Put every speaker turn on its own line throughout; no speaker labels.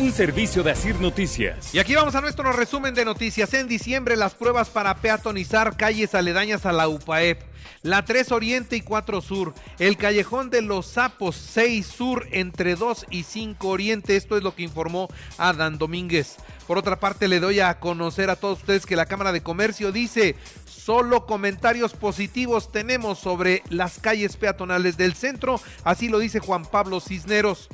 Un servicio de Asir Noticias.
Y aquí vamos a nuestro resumen de noticias. En diciembre, las pruebas para peatonizar calles aledañas a la UPAEP. La 3 Oriente y 4 Sur. El Callejón de los Sapos 6 Sur entre 2 y 5 Oriente. Esto es lo que informó Adán Domínguez. Por otra parte, le doy a conocer a todos ustedes que la Cámara de Comercio dice Solo comentarios positivos tenemos sobre las calles peatonales del centro, así lo dice Juan Pablo Cisneros.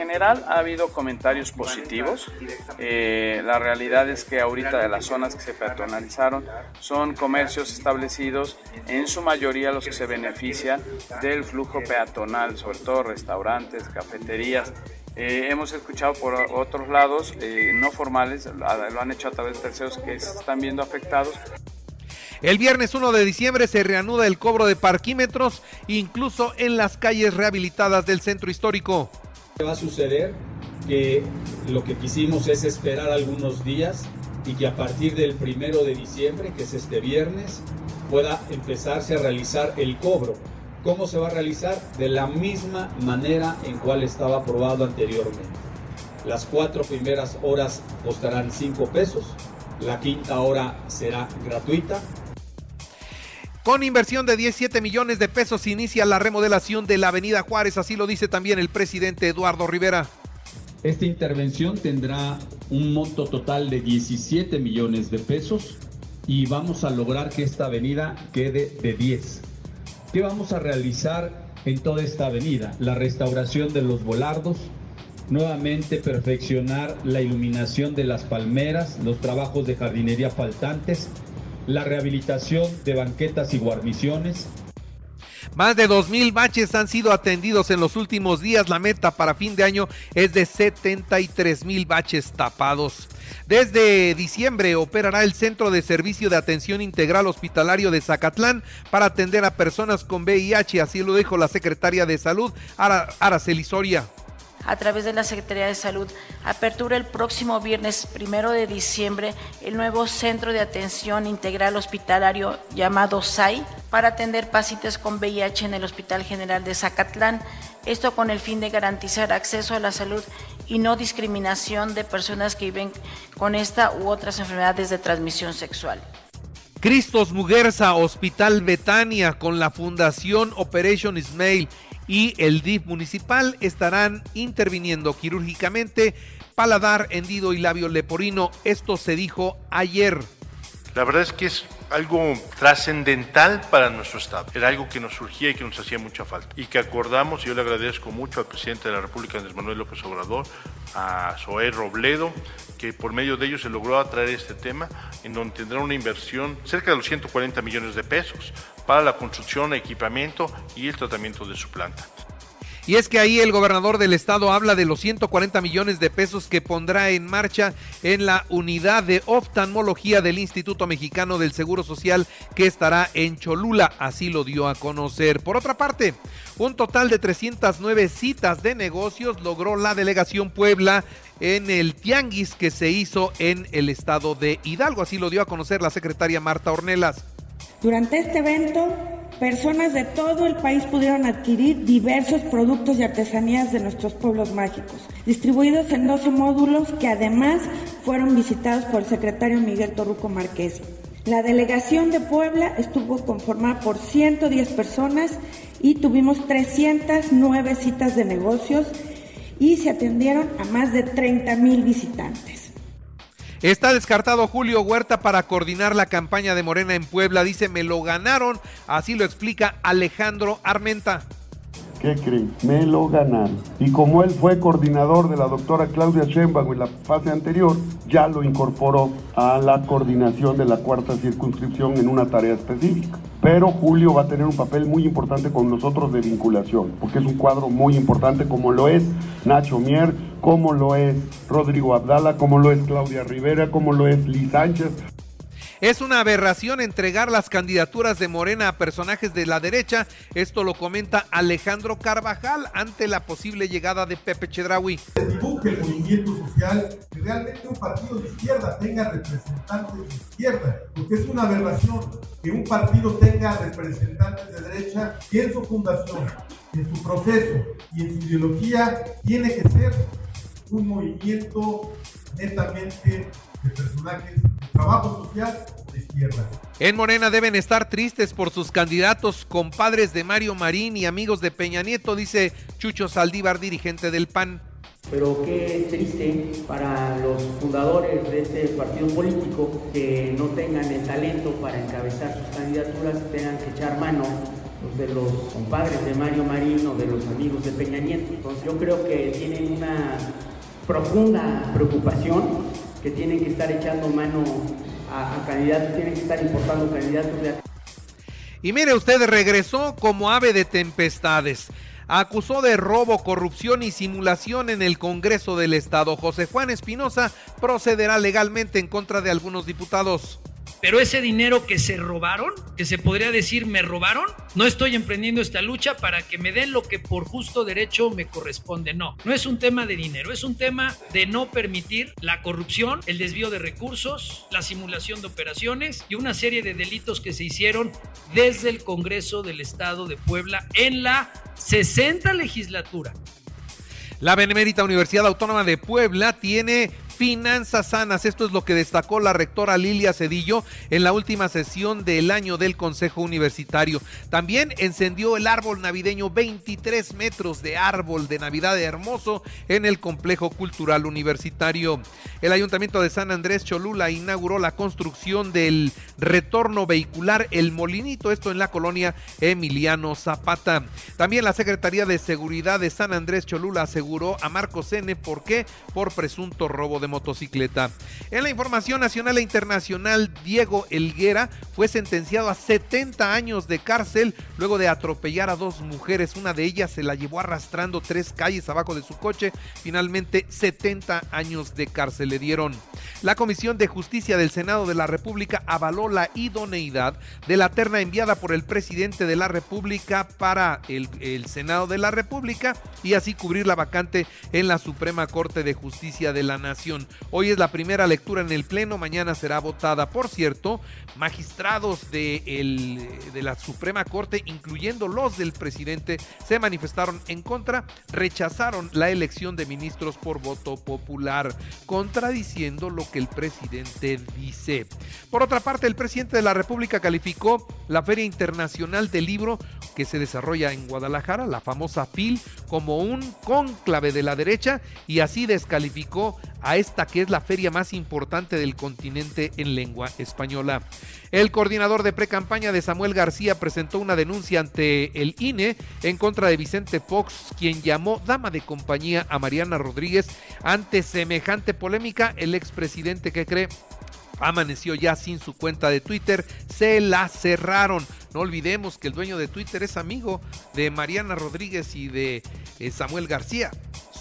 En general ha habido comentarios positivos. Eh, la realidad es que ahorita de las zonas que se peatonalizaron son comercios establecidos, en su mayoría los que se benefician del flujo peatonal, sobre todo restaurantes, cafeterías. Eh, hemos escuchado por otros lados, eh, no formales, lo han hecho a través de terceros que se están viendo afectados.
El viernes 1 de diciembre se reanuda el cobro de parquímetros, incluso en las calles rehabilitadas del centro histórico.
Va a suceder que lo que quisimos es esperar algunos días y que a partir del primero de diciembre, que es este viernes, pueda empezarse a realizar el cobro. ¿Cómo se va a realizar? De la misma manera en cual estaba aprobado anteriormente. Las cuatro primeras horas costarán cinco pesos, la quinta hora será gratuita
con inversión de 17 millones de pesos inicia la remodelación de la Avenida Juárez, así lo dice también el presidente Eduardo Rivera.
Esta intervención tendrá un monto total de 17 millones de pesos y vamos a lograr que esta avenida quede de 10. ¿Qué vamos a realizar en toda esta avenida? La restauración de los volardos, nuevamente perfeccionar la iluminación de las palmeras, los trabajos de jardinería faltantes la rehabilitación de banquetas y guarniciones.
Más de 2.000 baches han sido atendidos en los últimos días. La meta para fin de año es de 73 mil baches tapados. Desde diciembre operará el Centro de Servicio de Atención Integral Hospitalario de Zacatlán para atender a personas con VIH, así lo dijo la secretaria de Salud, Araceli Soria
a través de la Secretaría de Salud, apertura el próximo viernes primero de diciembre el nuevo Centro de Atención Integral Hospitalario llamado SAI para atender pacientes con VIH en el Hospital General de Zacatlán. Esto con el fin de garantizar acceso a la salud y no discriminación de personas que viven con esta u otras enfermedades de transmisión sexual.
Cristos Muguerza, Hospital Betania, con la Fundación Operation Ismail y el DIF municipal estarán interviniendo quirúrgicamente paladar, hendido y labio leporino. Esto se dijo ayer.
La verdad es que es algo trascendental para nuestro Estado. Era algo que nos surgía y que nos hacía mucha falta. Y que acordamos, y yo le agradezco mucho al presidente de la República, Andrés Manuel López Obrador, a Zoé Robledo, que por medio de ellos se logró atraer este tema, en donde tendrá una inversión cerca de los 140 millones de pesos para la construcción, equipamiento y el tratamiento de su planta.
Y es que ahí el gobernador del estado habla de los 140 millones de pesos que pondrá en marcha en la unidad de oftalmología del Instituto Mexicano del Seguro Social que estará en Cholula, así lo dio a conocer. Por otra parte, un total de 309 citas de negocios logró la delegación Puebla en el tianguis que se hizo en el estado de Hidalgo, así lo dio a conocer la secretaria Marta Ornelas.
Durante este evento, personas de todo el país pudieron adquirir diversos productos y artesanías de nuestros pueblos mágicos, distribuidos en 12 módulos que además fueron visitados por el secretario Miguel Torruco Márquez. La delegación de Puebla estuvo conformada por 110 personas y tuvimos 309 citas de negocios y se atendieron a más de 30 mil visitantes.
Está descartado Julio Huerta para coordinar la campaña de Morena en Puebla. Dice, me lo ganaron. Así lo explica Alejandro Armenta.
¿Qué cree? Me lo ganaron. Y como él fue coordinador de la doctora Claudia Sheinbaum en la fase anterior, ya lo incorporó a la coordinación de la cuarta circunscripción en una tarea específica. Pero Julio va a tener un papel muy importante con nosotros de vinculación, porque es un cuadro muy importante como lo es Nacho Mier, como lo es Rodrigo Abdala, como lo es Claudia Rivera, como lo es Liz Sánchez.
Es una aberración entregar las candidaturas de Morena a personajes de la derecha. Esto lo comenta Alejandro Carvajal ante la posible llegada de Pepe Chedraui.
el movimiento social que realmente un partido de izquierda tenga representantes de izquierda, porque es una aberración que un partido tenga representantes de derecha en su fundación, en su proceso y en su ideología tiene que ser un movimiento netamente de personajes trabajo social de izquierda.
En Morena deben estar tristes por sus candidatos, compadres de Mario Marín y amigos de Peña Nieto, dice Chucho Saldívar, dirigente del PAN.
Pero qué triste para los fundadores de este partido político que no tengan el talento para encabezar sus candidaturas, tengan que echar mano pues, de los compadres de Mario Marín o de los amigos de Peña Nieto. Entonces yo creo que tienen una profunda preocupación, que tienen que estar echando mano a, candidatos, tienen que estar importando candidatos
Y mire, usted regresó como ave de tempestades. Acusó de robo, corrupción y simulación en el Congreso del Estado. José Juan Espinosa procederá legalmente en contra de algunos diputados.
Pero ese dinero que se robaron, que se podría decir me robaron, no estoy emprendiendo esta lucha para que me den lo que por justo derecho me corresponde. No, no es un tema de dinero, es un tema de no permitir la corrupción, el desvío de recursos, la simulación de operaciones y una serie de delitos que se hicieron desde el Congreso del Estado de Puebla en la 60 legislatura.
La Benemérita Universidad Autónoma de Puebla tiene finanzas sanas. Esto es lo que destacó la rectora Lilia Cedillo en la última sesión del año del Consejo Universitario. También encendió el árbol navideño 23 metros de árbol de Navidad hermoso en el complejo cultural universitario. El Ayuntamiento de San Andrés Cholula inauguró la construcción del retorno vehicular El Molinito, esto en la colonia Emiliano Zapata. También la Secretaría de Seguridad de San Andrés Cholula aseguró a Marcos N. por qué por presunto robo de motocicleta. En la información nacional e internacional, Diego Elguera fue sentenciado a 70 años de cárcel luego de atropellar a dos mujeres. Una de ellas se la llevó arrastrando tres calles abajo de su coche. Finalmente, 70 años de cárcel le dieron. La Comisión de Justicia del Senado de la República avaló la idoneidad de la terna enviada por el presidente de la República para el, Senado de la República y así cubrir la vacante en la Suprema Corte de Justicia de la Nación. Hoy es la primera lectura en el Pleno, mañana será votada. Por cierto, magistrados de, de la Suprema Corte, incluyendo los del presidente, se manifestaron en contra, rechazaron la elección de ministros por voto popular, contradiciendo lo que el presidente dice. Por otra parte, el presidente de la República calificó la Feria Internacional del Libro que se desarrolla en Guadalajara, la famosa FIL, como un cónclave de la derecha y así descalificó a esta que es la feria más importante del continente en lengua española. El coordinador de precampaña de Samuel García presentó una denuncia ante el INE en contra de Vicente Fox, quien llamó dama de compañía a Mariana Rodríguez ante semejante polémica. El expresidente que cree amaneció ya sin su cuenta de Twitter, se la cerraron. No olvidemos que el dueño de Twitter es amigo de Mariana Rodríguez y de eh, Samuel García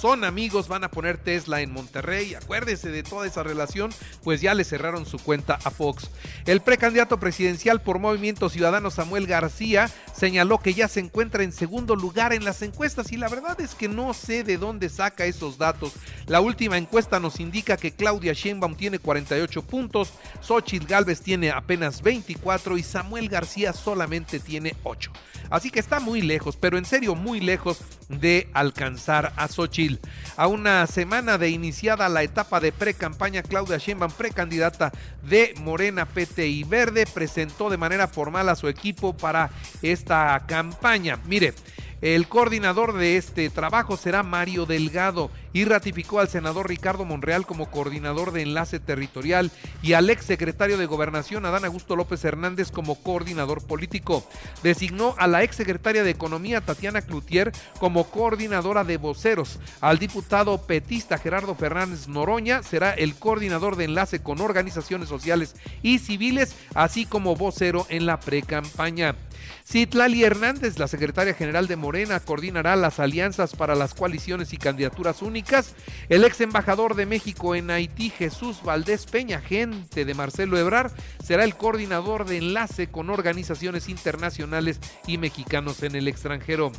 son amigos, van a poner Tesla en Monterrey. Acuérdese de toda esa relación, pues ya le cerraron su cuenta a Fox. El precandidato presidencial por Movimiento Ciudadano Samuel García señaló que ya se encuentra en segundo lugar en las encuestas y la verdad es que no sé de dónde saca esos datos. La última encuesta nos indica que Claudia Sheinbaum tiene 48 puntos, Xochitl Galvez tiene apenas 24 y Samuel García solamente tiene 8. Así que está muy lejos, pero en serio muy lejos de alcanzar a Xochitl. A una semana de iniciada la etapa de pre-campaña, Claudia Sheinbaum, precandidata de Morena, PT y Verde, presentó de manera formal a su equipo para esta campaña. Mire, el coordinador de este trabajo será Mario Delgado y ratificó al senador Ricardo Monreal como coordinador de enlace territorial y al ex secretario de Gobernación Adán Augusto López Hernández como coordinador político. Designó a la ex secretaria de Economía Tatiana Cloutier como coordinadora de voceros. Al diputado petista Gerardo Fernández Noroña será el coordinador de enlace con organizaciones sociales y civiles, así como vocero en la pre-campaña. Citlali Hernández, la secretaria general de Morena, coordinará las alianzas para las coaliciones y candidaturas únicas. El ex embajador de México en Haití, Jesús Valdés Peña, gente de Marcelo Ebrar, será el coordinador de enlace con organizaciones internacionales y mexicanos en el extranjero.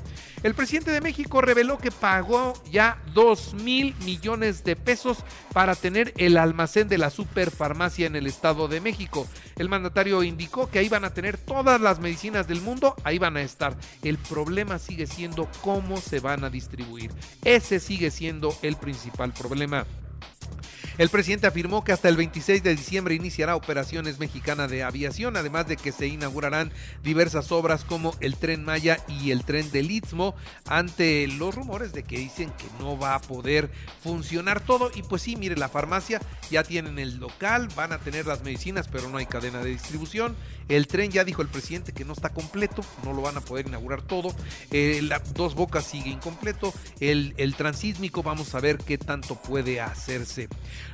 El presidente de México reveló que pagó ya 2 mil millones de pesos para tener el almacén de la superfarmacia en el Estado de México. El mandatario indicó que ahí van a tener todas las medicinas del mundo, ahí van a estar. El problema sigue siendo cómo se van a distribuir. Ese sigue siendo el principal problema. El presidente afirmó que hasta el 26 de diciembre iniciará operaciones mexicana de aviación, además de que se inaugurarán diversas obras como el tren Maya y el tren del Istmo, ante los rumores de que dicen que no va a poder funcionar todo. Y pues sí, mire, la farmacia ya tienen el local, van a tener las medicinas, pero no hay cadena de distribución. El tren ya dijo el presidente que no está completo, no lo van a poder inaugurar todo. Eh, la, dos Bocas sigue incompleto. El transísmico, vamos a ver qué tanto puede hacerse.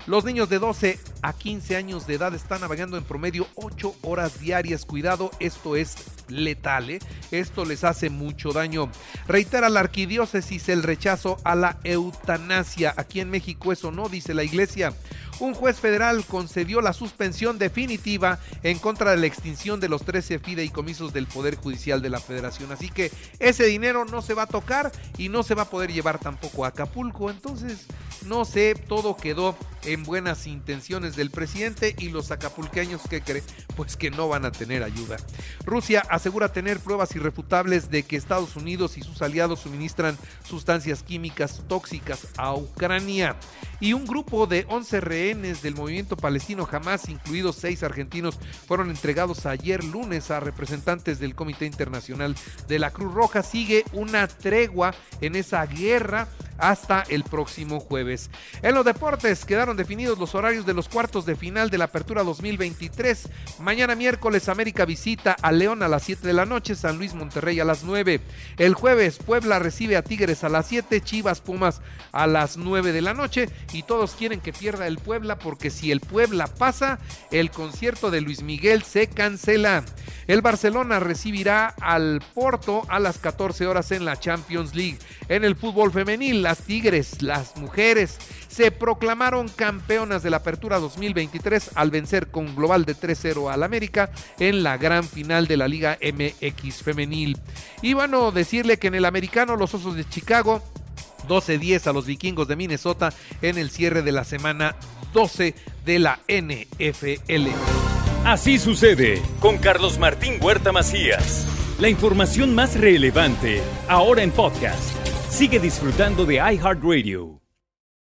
Los niños de 12 a 15 años de edad están navegando en promedio 8 horas diarias. Cuidado, esto es letal, ¿eh? esto les hace mucho daño. Reitera la arquidiócesis el rechazo a la eutanasia. Aquí en México eso no, dice la iglesia. Un juez federal concedió la suspensión definitiva en contra de la extinción de los 13 fideicomisos del Poder Judicial de la Federación. Así que ese dinero no se va a tocar y no se va a poder llevar tampoco a Acapulco. Entonces, no sé, todo quedó en buenas intenciones del presidente y los acapulqueños que creen, pues que no van a tener ayuda. Rusia asegura tener pruebas irrefutables de que Estados Unidos y sus aliados suministran sustancias químicas tóxicas a Ucrania. Y un grupo de 11 rehenes del movimiento palestino Hamas, incluidos seis argentinos, fueron entregados ayer lunes a representantes del Comité Internacional de la Cruz Roja. Sigue una tregua en esa guerra hasta el próximo jueves. En los deportes definidos los horarios de los cuartos de final de la Apertura 2023. Mañana miércoles América visita a León a las 7 de la noche, San Luis Monterrey a las 9. El jueves Puebla recibe a Tigres a las 7, Chivas Pumas a las 9 de la noche y todos quieren que pierda el Puebla porque si el Puebla pasa, el concierto de Luis Miguel se cancela. El Barcelona recibirá al Porto a las 14 horas en la Champions League. En el fútbol femenil, las Tigres, las mujeres, se proclamaron campeonas de la Apertura 2023 al vencer con global de 3-0 al América en la gran final de la Liga MX femenil. Y bueno, decirle que en el americano los Osos de Chicago 12-10 a los vikingos de Minnesota en el cierre de la semana 12 de la NFL.
Así sucede con Carlos Martín Huerta Macías. La información más relevante ahora en podcast. Sigue disfrutando de iHeartRadio.